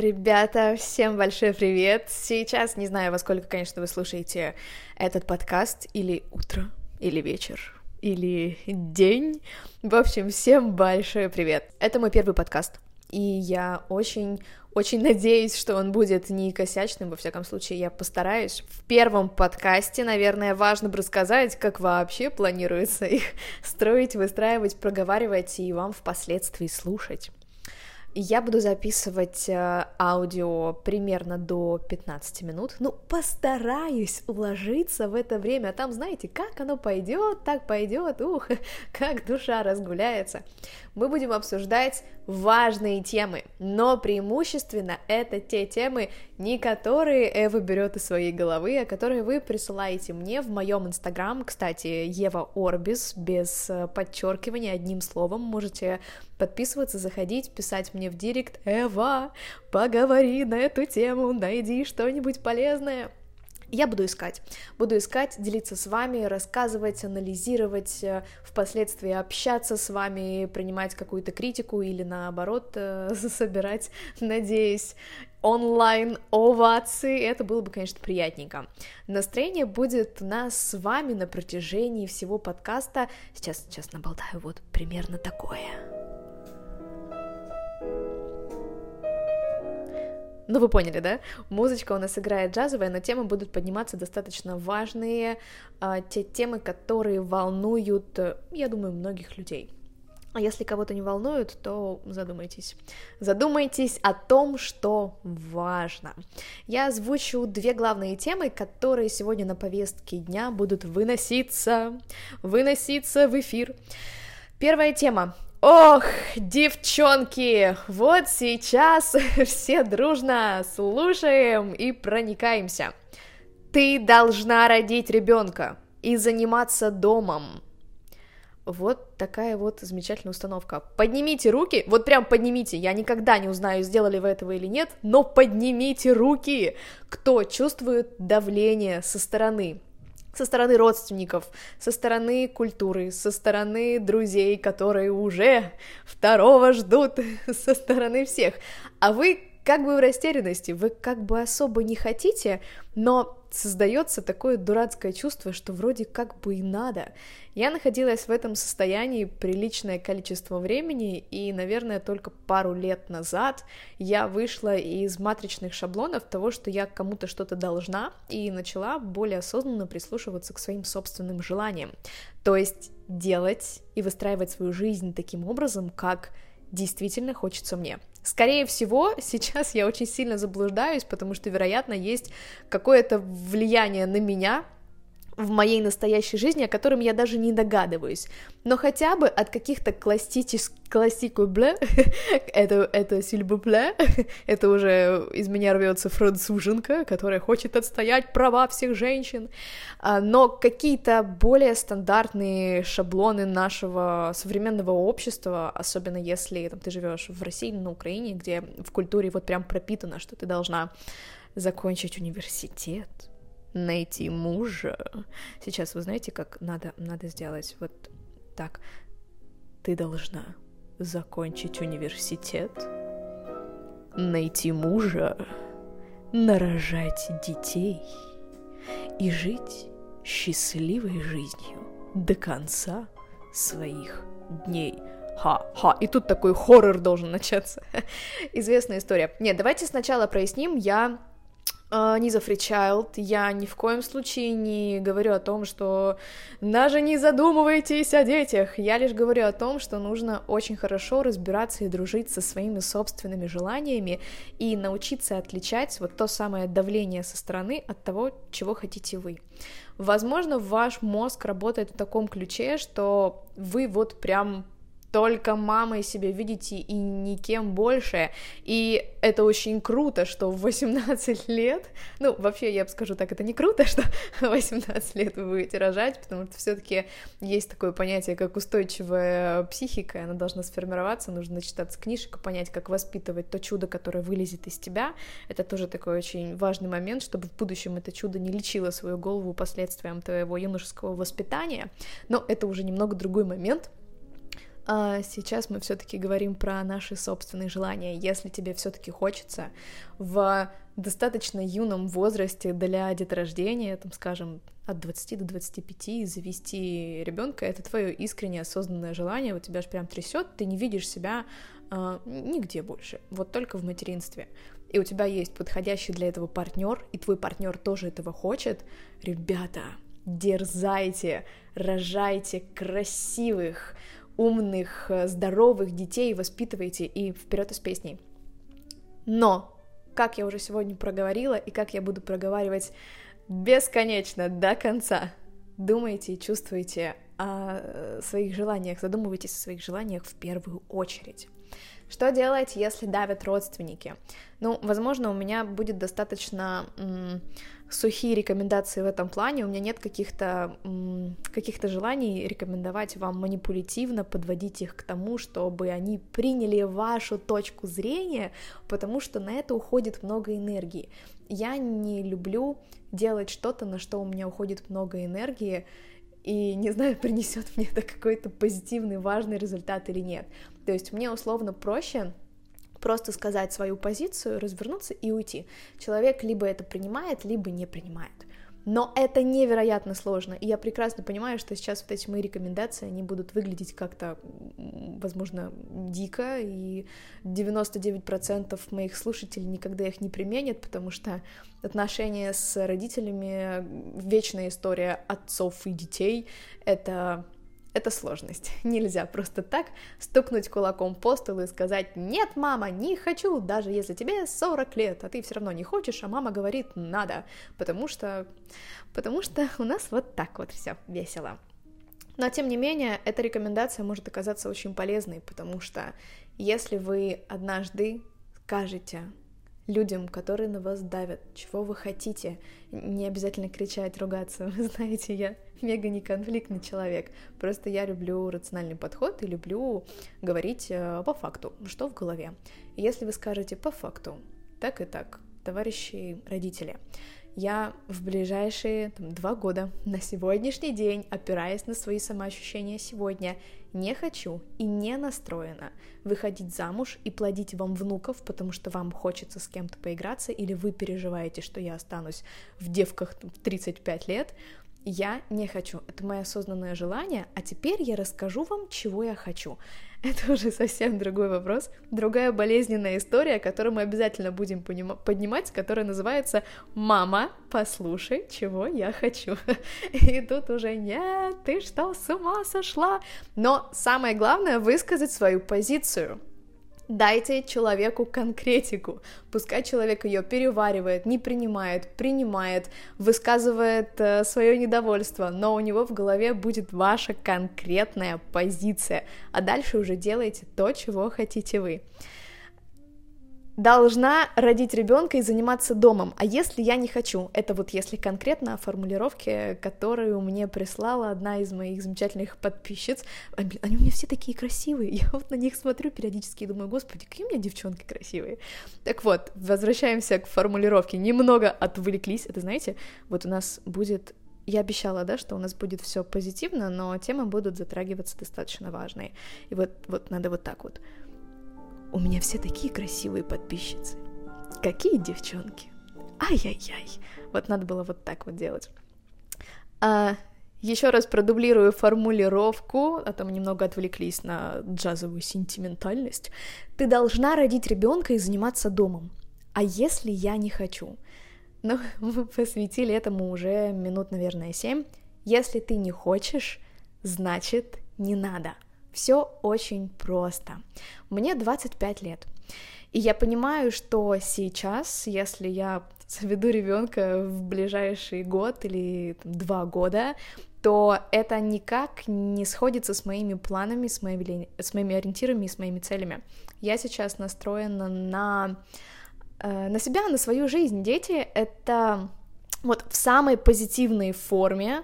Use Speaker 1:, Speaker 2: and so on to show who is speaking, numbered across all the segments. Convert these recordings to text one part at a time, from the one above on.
Speaker 1: Ребята, всем большой привет! Сейчас не знаю, во сколько, конечно, вы слушаете этот подкаст, или утро, или вечер, или день. В общем, всем большой привет! Это мой первый подкаст, и я очень очень надеюсь, что он будет не косячным, во всяком случае, я постараюсь. В первом подкасте, наверное, важно бы рассказать, как вообще планируется их строить, выстраивать, проговаривать и вам впоследствии слушать. Я буду записывать э, аудио примерно до 15 минут. Ну, постараюсь уложиться в это время. А там, знаете, как оно пойдет, так пойдет, ух, как душа разгуляется. Мы будем обсуждать важные темы, но преимущественно это те темы, не которые Эва берет из своей головы, а которые вы присылаете мне в моем инстаграм. Кстати, Ева Орбис, без э, подчеркивания, одним словом, можете подписываться, заходить, писать мне в директ, Эва, поговори на эту тему, найди что-нибудь полезное. Я буду искать, буду искать, делиться с вами, рассказывать, анализировать, э, впоследствии общаться с вами, принимать какую-то критику или наоборот э, собирать, надеюсь, онлайн овации, это было бы, конечно, приятненько. Настроение будет у нас с вами на протяжении всего подкаста. Сейчас, сейчас наболтаю вот примерно такое. Ну, вы поняли, да? Музычка у нас играет джазовая, но темы будут подниматься достаточно важные, а, те темы, которые волнуют, я думаю, многих людей. А если кого-то не волнуют, то задумайтесь. Задумайтесь о том, что важно. Я озвучу две главные темы, которые сегодня на повестке дня будут выноситься, выноситься в эфир. Первая тема Ох, девчонки, вот сейчас все дружно слушаем и проникаемся. Ты должна родить ребенка и заниматься домом. Вот такая вот замечательная установка. Поднимите руки, вот прям поднимите, я никогда не узнаю, сделали вы этого или нет, но поднимите руки, кто чувствует давление со стороны со стороны родственников, со стороны культуры, со стороны друзей, которые уже второго ждут, со стороны всех. А вы как бы в растерянности, вы как бы особо не хотите, но создается такое дурацкое чувство, что вроде как бы и надо. Я находилась в этом состоянии приличное количество времени, и, наверное, только пару лет назад я вышла из матричных шаблонов того, что я кому-то что-то должна, и начала более осознанно прислушиваться к своим собственным желаниям. То есть делать и выстраивать свою жизнь таким образом, как действительно хочется мне. Скорее всего, сейчас я очень сильно заблуждаюсь, потому что, вероятно, есть какое-то влияние на меня, в моей настоящей жизни, о котором я даже не догадываюсь. Но хотя бы от каких-то классических классику бле, это, это сильбупле, это уже из меня рвется француженка, которая хочет отстоять права всех женщин, а, но какие-то более стандартные шаблоны нашего современного общества, особенно если там, ты живешь в России, на Украине, где в культуре вот прям пропитано, что ты должна закончить университет, найти мужа. Сейчас вы знаете, как надо, надо сделать вот так. Ты должна закончить университет, найти мужа, нарожать детей и жить счастливой жизнью до конца своих дней. Ха-ха, и тут такой хоррор должен начаться. Известная история. Нет, давайте сначала проясним, я не за Child, я ни в коем случае не говорю о том, что даже не задумывайтесь о детях, я лишь говорю о том, что нужно очень хорошо разбираться и дружить со своими собственными желаниями и научиться отличать вот то самое давление со стороны от того, чего хотите вы. Возможно, ваш мозг работает в таком ключе, что вы вот прям только мамой себя видите и никем больше. И это очень круто, что в 18 лет, ну, вообще, я бы скажу так, это не круто, что в 18 лет вы будете рожать, потому что все таки есть такое понятие, как устойчивая психика, она должна сформироваться, нужно начитаться книжек и понять, как воспитывать то чудо, которое вылезет из тебя. Это тоже такой очень важный момент, чтобы в будущем это чудо не лечило свою голову последствиям твоего юношеского воспитания. Но это уже немного другой момент, а сейчас мы все-таки говорим про наши собственные желания. Если тебе все-таки хочется в достаточно юном возрасте для деторождения, там, скажем, от 20 до 25 завести ребенка, это твое искреннее осознанное желание, вот тебя же прям трясет, ты не видишь себя э, нигде больше, вот только в материнстве. И у тебя есть подходящий для этого партнер, и твой партнер тоже этого хочет, ребята, дерзайте, рожайте красивых, умных, э, здоровых детей, воспитывайте и вперед из песней. Но, как я уже сегодня проговорила, и как я буду проговаривать бесконечно до конца, думайте и чувствуйте о э, своих желаниях, задумывайтесь о своих желаниях в первую очередь. Что делать, если давят родственники? Ну, возможно, у меня будет достаточно сухие рекомендации в этом плане, у меня нет каких-то каких-то желаний рекомендовать вам манипулятивно подводить их к тому, чтобы они приняли вашу точку зрения, потому что на это уходит много энергии. Я не люблю делать что-то, на что у меня уходит много энергии, и не знаю, принесет мне это какой-то позитивный, важный результат или нет. То есть мне условно проще просто сказать свою позицию, развернуться и уйти. Человек либо это принимает, либо не принимает. Но это невероятно сложно, и я прекрасно понимаю, что сейчас вот эти мои рекомендации, они будут выглядеть как-то, возможно, дико, и 99% моих слушателей никогда их не применят, потому что отношения с родителями, вечная история отцов и детей, это это сложность. Нельзя просто так стукнуть кулаком по столу и сказать «Нет, мама, не хочу», даже если тебе 40 лет, а ты все равно не хочешь, а мама говорит «надо», потому что, потому что у нас вот так вот все весело. Но, тем не менее, эта рекомендация может оказаться очень полезной, потому что если вы однажды скажете людям, которые на вас давят, чего вы хотите. Не обязательно кричать, ругаться. Вы знаете, я мега неконфликтный человек. Просто я люблю рациональный подход и люблю говорить э, по факту, что в голове. Если вы скажете по факту, так и так, товарищи родители, я в ближайшие там, два года на сегодняшний день, опираясь на свои самоощущения сегодня, не хочу и не настроена выходить замуж и плодить вам внуков, потому что вам хочется с кем-то поиграться, или вы переживаете, что я останусь в девках в 35 лет, я не хочу. Это мое осознанное желание, а теперь я расскажу вам, чего я хочу. Это уже совсем другой вопрос, другая болезненная история, которую мы обязательно будем поднимать, которая называется «Мама, послушай, чего я хочу». И тут уже «Нет, ты что, с ума сошла?» Но самое главное — высказать свою позицию — Дайте человеку конкретику. Пускай человек ее переваривает, не принимает, принимает, высказывает э, свое недовольство, но у него в голове будет ваша конкретная позиция. А дальше уже делайте то, чего хотите вы должна родить ребенка и заниматься домом. А если я не хочу? Это вот если конкретно о формулировке, которую мне прислала одна из моих замечательных подписчиц. Они у меня все такие красивые. Я вот на них смотрю периодически и думаю, господи, какие у меня девчонки красивые. Так вот, возвращаемся к формулировке. Немного отвлеклись. Это, знаете, вот у нас будет я обещала, да, что у нас будет все позитивно, но темы будут затрагиваться достаточно важные. И вот, вот надо вот так вот. У меня все такие красивые подписчицы. Какие девчонки. Ай-яй-яй. Вот надо было вот так вот делать. А, еще раз продублирую формулировку, а то мы немного отвлеклись на джазовую сентиментальность. Ты должна родить ребенка и заниматься домом. А если я не хочу? Ну, мы посвятили этому уже минут, наверное, семь. Если ты не хочешь, значит не надо. Все очень просто. Мне 25 лет. И я понимаю, что сейчас, если я заведу ребенка в ближайший год или там, два года, то это никак не сходится с моими планами, с моими, с моими ориентирами и с моими целями. Я сейчас настроена на, э, на себя, на свою жизнь. Дети — это вот в самой позитивной форме,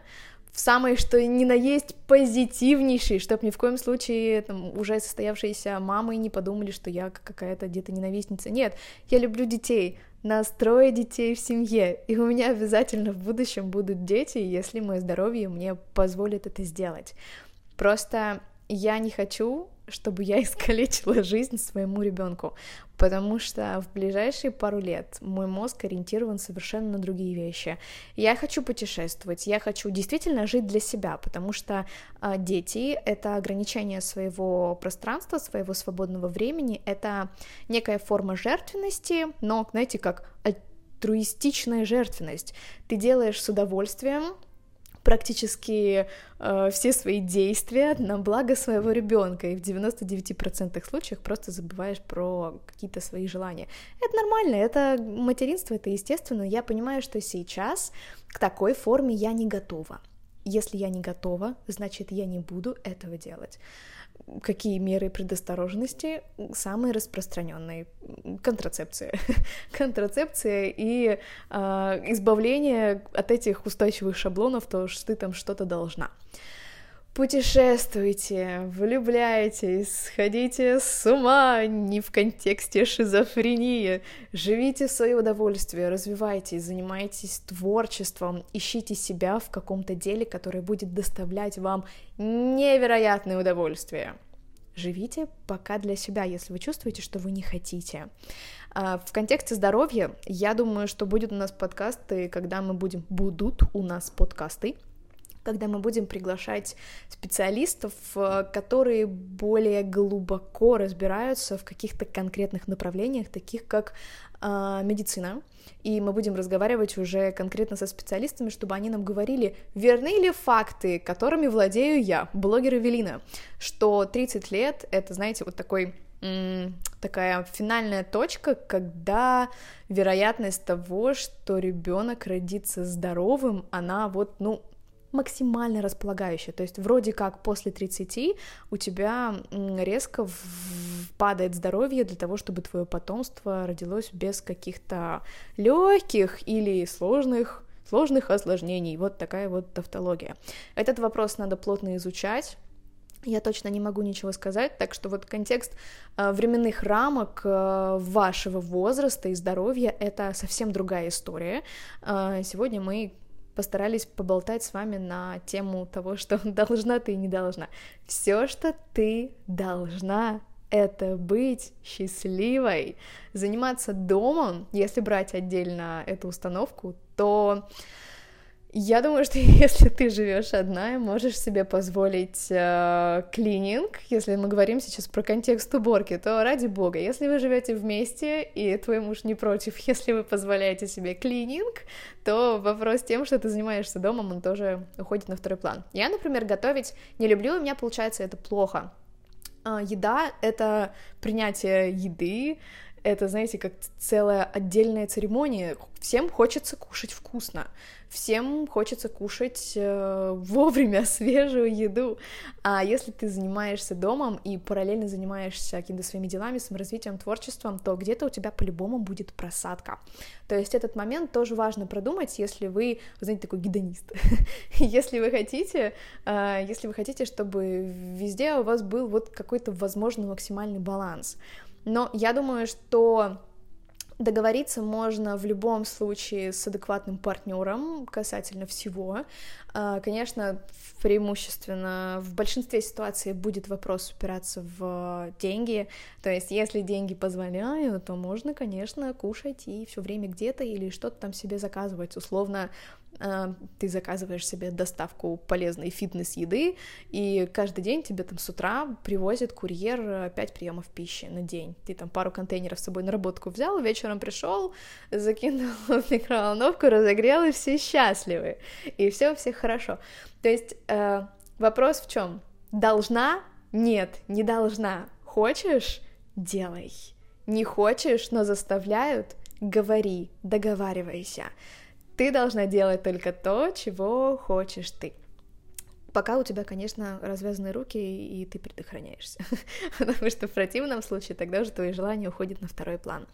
Speaker 1: в самой, что ни на есть позитивнейший, чтобы ни в коем случае там, уже состоявшиеся мамы не подумали, что я какая-то где-то ненавистница. Нет, я люблю детей, настрое детей в семье, и у меня обязательно в будущем будут дети, если мое здоровье мне позволит это сделать. Просто я не хочу, чтобы я искалечила жизнь своему ребенку, потому что в ближайшие пару лет мой мозг ориентирован совершенно на другие вещи. Я хочу путешествовать, я хочу действительно жить для себя, потому что э, дети — это ограничение своего пространства, своего свободного времени, это некая форма жертвенности, но, знаете, как альтруистичная жертвенность. Ты делаешь с удовольствием, практически э, все свои действия на благо своего ребенка, и в 99% случаях просто забываешь про какие-то свои желания. Это нормально, это материнство, это естественно. Я понимаю, что сейчас к такой форме я не готова. Если я не готова, значит, я не буду этого делать какие меры предосторожности самые распространенные? Контрацепция. Контрацепция и э, избавление от этих устойчивых шаблонов, то, что ты там что-то должна. Путешествуйте, влюбляйтесь, сходите с ума, не в контексте шизофрении, живите в свое удовольствие, развивайтесь, занимайтесь творчеством, ищите себя в каком-то деле, которое будет доставлять вам невероятное удовольствие. Живите пока для себя, если вы чувствуете, что вы не хотите. А, в контексте здоровья, я думаю, что будет у нас подкасты, когда мы будем, будут у нас подкасты, когда мы будем приглашать специалистов, э, которые более глубоко разбираются в каких-то конкретных направлениях, таких как э, медицина, и мы будем разговаривать уже конкретно со специалистами, чтобы они нам говорили, верны ли факты, которыми владею я, блогер Эвелина, что 30 лет — это, знаете, вот такой такая финальная точка, когда вероятность того, что ребенок родится здоровым, она вот, ну, максимально располагающая. То есть вроде как после 30 у тебя резко падает здоровье для того, чтобы твое потомство родилось без каких-то легких или сложных сложных осложнений. Вот такая вот тавтология. Этот вопрос надо плотно изучать, я точно не могу ничего сказать, так что вот контекст э, временных рамок э, вашего возраста и здоровья это совсем другая история. Э, сегодня мы постарались поболтать с вами на тему того, что должна ты и не должна. Все, что ты должна, это быть счастливой, заниматься домом, если брать отдельно эту установку, то я думаю, что если ты живешь одна, можешь себе позволить э, клининг, если мы говорим сейчас про контекст уборки, то ради бога, если вы живете вместе и твой муж не против, если вы позволяете себе клининг, то вопрос тем, что ты занимаешься домом, он тоже уходит на второй план. Я, например, готовить не люблю, у меня получается это плохо. Э, еда — это принятие еды, это, знаете, как целая отдельная церемония. Всем хочется кушать вкусно, всем хочется кушать э, вовремя свежую еду. А если ты занимаешься домом и параллельно занимаешься какими-то своими делами, саморазвитием, творчеством, то где-то у тебя по-любому будет просадка. То есть этот момент тоже важно продумать, если вы, вы знаете, такой гедонист. если вы хотите, э, если вы хотите, чтобы везде у вас был вот какой-то, возможно, максимальный баланс. Но я думаю, что договориться можно в любом случае с адекватным партнером касательно всего. А, конечно, преимущественно в большинстве ситуаций будет вопрос упираться в деньги. То есть, если деньги позволяют, то можно, конечно, кушать и все время где-то или что-то там себе заказывать. Условно, ты заказываешь себе доставку полезной фитнес-еды, и каждый день тебе там с утра привозит курьер 5 приемов пищи на день. Ты там пару контейнеров с собой на работку взял, вечером пришел, закинул в микроволновку, разогрел, и все счастливы. И все у всех хорошо. То есть э, вопрос в чем? Должна? Нет, не должна. Хочешь? Делай. Не хочешь, но заставляют? Говори, договаривайся. Ты должна делать только то, чего хочешь ты. Пока у тебя, конечно, развязаны руки, и ты предохраняешься. Потому что в противном случае тогда уже твои желания уходят на второй план.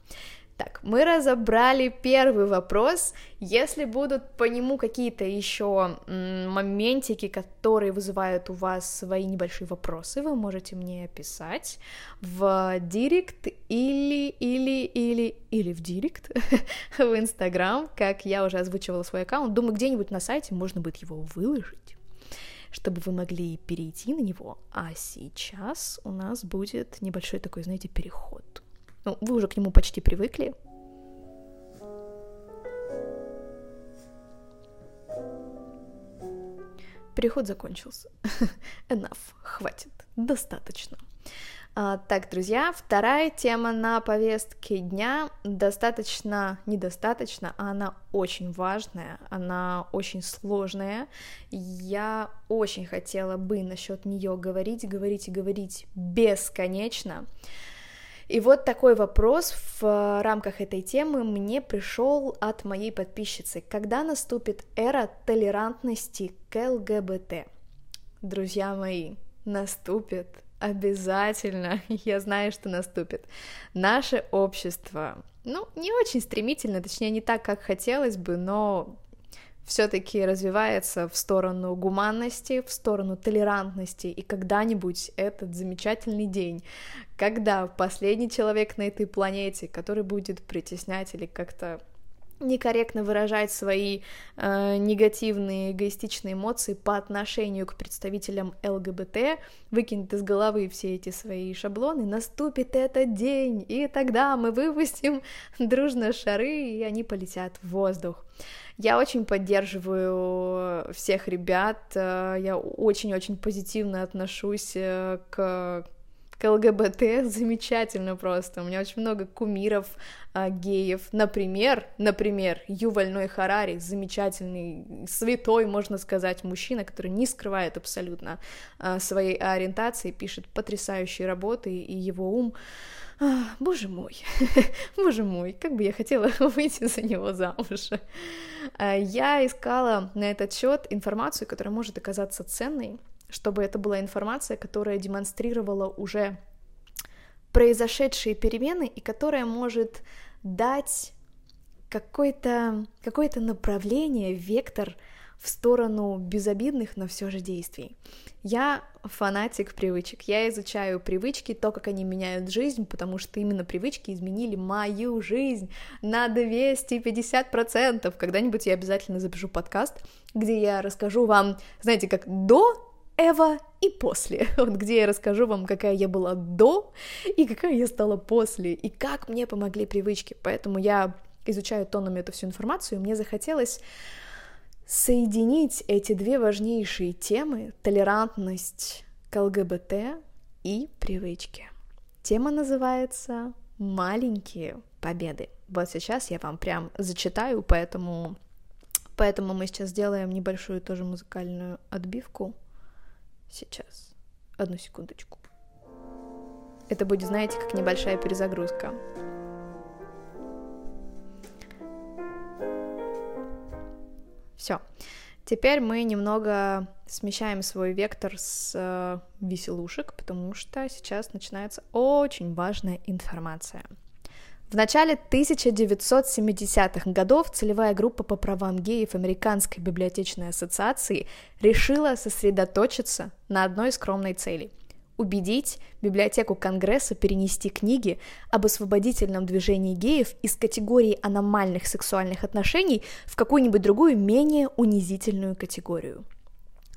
Speaker 1: Так, мы разобрали первый вопрос. Если будут по нему какие-то еще моментики, которые вызывают у вас свои небольшие вопросы, вы можете мне писать в директ или, или, или, или в директ в Инстаграм, как я уже озвучивала свой аккаунт. Думаю, где-нибудь на сайте можно будет его выложить. чтобы вы могли перейти на него. А сейчас у нас будет небольшой такой, знаете, переход. Ну, вы уже к нему почти привыкли. Переход закончился. Enough. Хватит. Достаточно. А, так, друзья, вторая тема на повестке дня достаточно, недостаточно, а она очень важная, она очень сложная. Я очень хотела бы насчет нее говорить, говорить и говорить бесконечно. И вот такой вопрос в рамках этой темы мне пришел от моей подписчицы. Когда наступит эра толерантности к ЛГБТ? Друзья мои, наступит Обязательно, я знаю, что наступит. Наше общество, ну, не очень стремительно, точнее, не так, как хотелось бы, но все-таки развивается в сторону гуманности, в сторону толерантности, и когда-нибудь этот замечательный день, когда последний человек на этой планете, который будет притеснять или как-то некорректно выражать свои э, негативные эгоистичные эмоции по отношению к представителям ЛГБТ, выкинет из головы все эти свои шаблоны, наступит этот день, и тогда мы выпустим дружно шары, и они полетят в воздух. Я очень поддерживаю всех ребят, э, я очень-очень позитивно отношусь э, к к ЛГБТ замечательно просто. У меня очень много кумиров а, геев. Например, например, Юваль Ной Харари, замечательный, святой, можно сказать, мужчина, который не скрывает абсолютно а, своей ориентации, пишет потрясающие работы, и его ум а, боже мой, боже мой, как бы я хотела выйти за него замуж. А, я искала на этот счет информацию, которая может оказаться ценной, чтобы это была информация, которая демонстрировала уже произошедшие перемены и которая может дать какое-то какое направление, вектор в сторону безобидных, но все же действий. Я фанатик привычек. Я изучаю привычки, то, как они меняют жизнь, потому что именно привычки изменили мою жизнь на 250%. Когда-нибудь я обязательно запишу подкаст, где я расскажу вам, знаете, как до Эва и после, вот где я расскажу вам, какая я была до и какая я стала после, и как мне помогли привычки. Поэтому я изучаю тонами эту всю информацию, и мне захотелось соединить эти две важнейшие темы — толерантность к ЛГБТ и привычки. Тема называется «Маленькие победы». Вот сейчас я вам прям зачитаю, поэтому, поэтому мы сейчас сделаем небольшую тоже музыкальную отбивку — Сейчас. Одну секундочку. Это будет, знаете, как небольшая перезагрузка. Все. Теперь мы немного смещаем свой вектор с э, веселушек, потому что сейчас начинается очень важная информация. В начале 1970-х годов целевая группа по правам геев Американской библиотечной ассоциации решила сосредоточиться на одной скромной цели – убедить библиотеку Конгресса перенести книги об освободительном движении геев из категории аномальных сексуальных отношений в какую-нибудь другую менее унизительную категорию –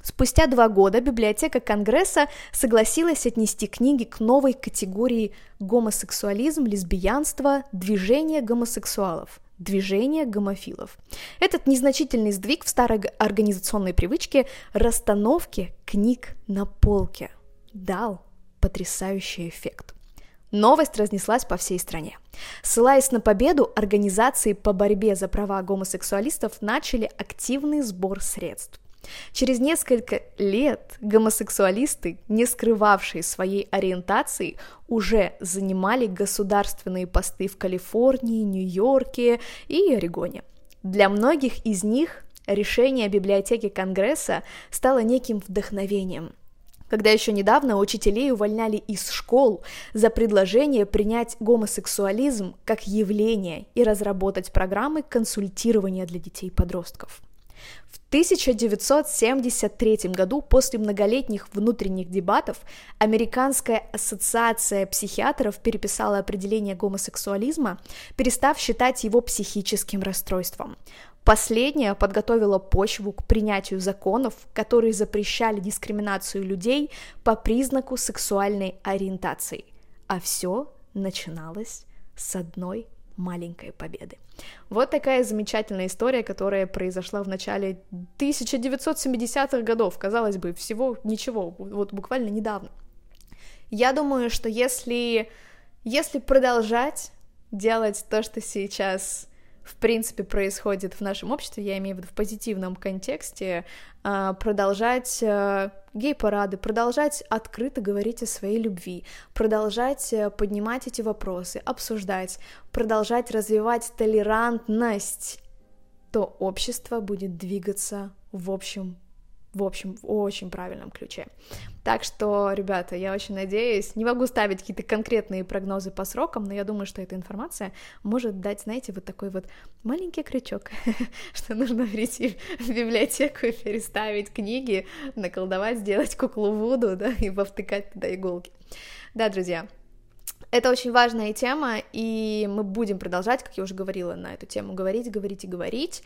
Speaker 1: Спустя два года библиотека Конгресса согласилась отнести книги к новой категории гомосексуализм, лесбиянство, движение гомосексуалов движение гомофилов. Этот незначительный сдвиг в старой организационной привычке расстановки книг на полке дал потрясающий эффект. Новость разнеслась по всей стране. Ссылаясь на победу, организации по борьбе за права гомосексуалистов начали активный сбор средств. Через несколько лет гомосексуалисты, не скрывавшие своей ориентации, уже занимали государственные посты в Калифорнии, Нью-Йорке и Орегоне. Для многих из них решение библиотеки Конгресса стало неким вдохновением – когда еще недавно учителей увольняли из школ за предложение принять гомосексуализм как явление и разработать программы консультирования для детей и подростков. В 1973 году, после многолетних внутренних дебатов, Американская ассоциация психиатров переписала определение гомосексуализма, перестав считать его психическим расстройством. Последняя подготовила почву к принятию законов, которые запрещали дискриминацию людей по признаку сексуальной ориентации. А все начиналось с одной маленькой победы. Вот такая замечательная история, которая произошла в начале 1970-х годов, казалось бы, всего ничего, вот буквально недавно. Я думаю, что если, если продолжать делать то, что сейчас в принципе происходит в нашем обществе, я имею в виду в позитивном контексте, а, продолжать э, гей-парады, продолжать открыто говорить о своей любви, продолжать э, поднимать эти вопросы, обсуждать, продолжать развивать толерантность, то общество будет двигаться в общем в общем, в очень правильном ключе. Так что, ребята, я очень надеюсь, не могу ставить какие-то конкретные прогнозы по срокам, но я думаю, что эта информация может дать, знаете, вот такой вот маленький крючок, что нужно прийти в библиотеку и переставить книги, наколдовать, сделать куклу Вуду, да, и повтыкать туда иголки. Да, друзья, это очень важная тема, и мы будем продолжать, как я уже говорила, на эту тему говорить, говорить и говорить.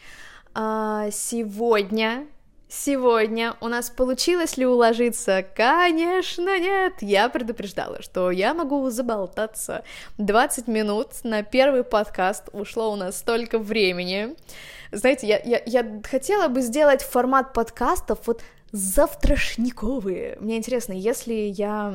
Speaker 1: А, сегодня Сегодня у нас получилось ли уложиться? Конечно, нет! Я предупреждала, что я могу заболтаться. 20 минут на первый подкаст ушло у нас столько времени. Знаете, я, я, я хотела бы сделать формат подкастов вот завтрашниковые. Мне интересно, если я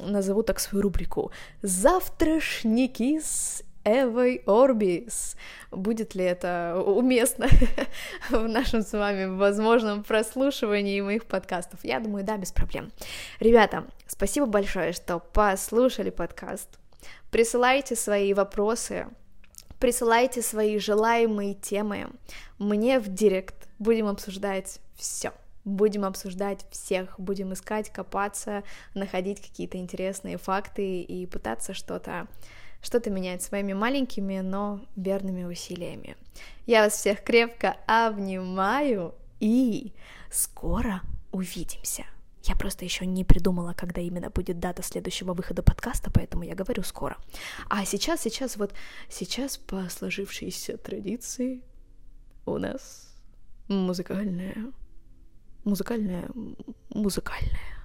Speaker 1: назову так свою рубрику «Завтрашники с Эвой Орбис. Будет ли это уместно в нашем с вами возможном прослушивании моих подкастов? Я думаю, да, без проблем. Ребята, спасибо большое, что послушали подкаст. Присылайте свои вопросы, присылайте свои желаемые темы мне в директ. Будем обсуждать все будем обсуждать всех, будем искать, копаться, находить какие-то интересные факты и пытаться что-то что-то менять своими маленькими, но верными усилиями. Я вас всех крепко обнимаю и скоро увидимся. Я просто еще не придумала, когда именно будет дата следующего выхода подкаста, поэтому я говорю скоро. А сейчас, сейчас, вот сейчас по сложившейся традиции у нас музыкальная, музыкальная, музыкальная